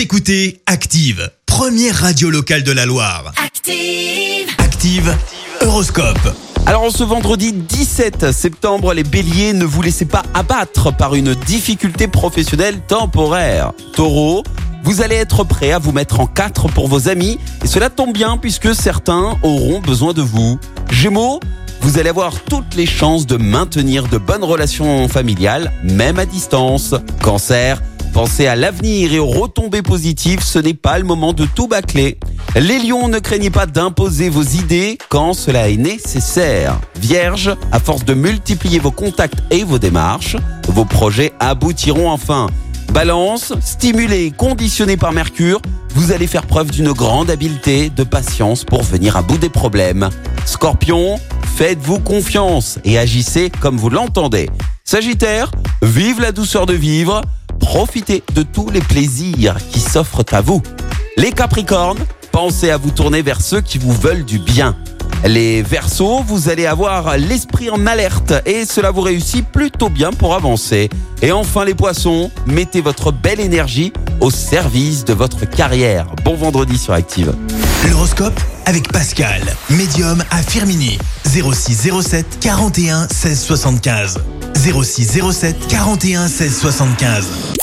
Vous écoutez Active, première radio locale de la Loire. Active. Active, Horoscope. Alors en ce vendredi 17 septembre, les béliers, ne vous laissez pas abattre par une difficulté professionnelle temporaire. Taureau, vous allez être prêt à vous mettre en quatre pour vos amis et cela tombe bien puisque certains auront besoin de vous. Gémeaux, vous allez avoir toutes les chances de maintenir de bonnes relations familiales, même à distance. Cancer, pensez à l'avenir et aux retombées positives, ce n'est pas le moment de tout bâcler. Les lions, ne craignez pas d'imposer vos idées quand cela est nécessaire. Vierge, à force de multiplier vos contacts et vos démarches, vos projets aboutiront enfin. Balance, stimulé et conditionné par Mercure, vous allez faire preuve d'une grande habileté, de patience pour venir à bout des problèmes. Scorpion, faites-vous confiance et agissez comme vous l'entendez. Sagittaire, vive la douceur de vivre, profitez de tous les plaisirs qui s'offrent à vous. Les Capricornes, pensez à vous tourner vers ceux qui vous veulent du bien. Les Verseaux, vous allez avoir l'esprit en alerte et cela vous réussit plutôt bien pour avancer. Et enfin les Poissons, mettez votre belle énergie au service de votre carrière. Bon vendredi sur Active. L'horoscope avec Pascal, médium à Firmini. 06 07 41 16 75. 06 07 41 16 75.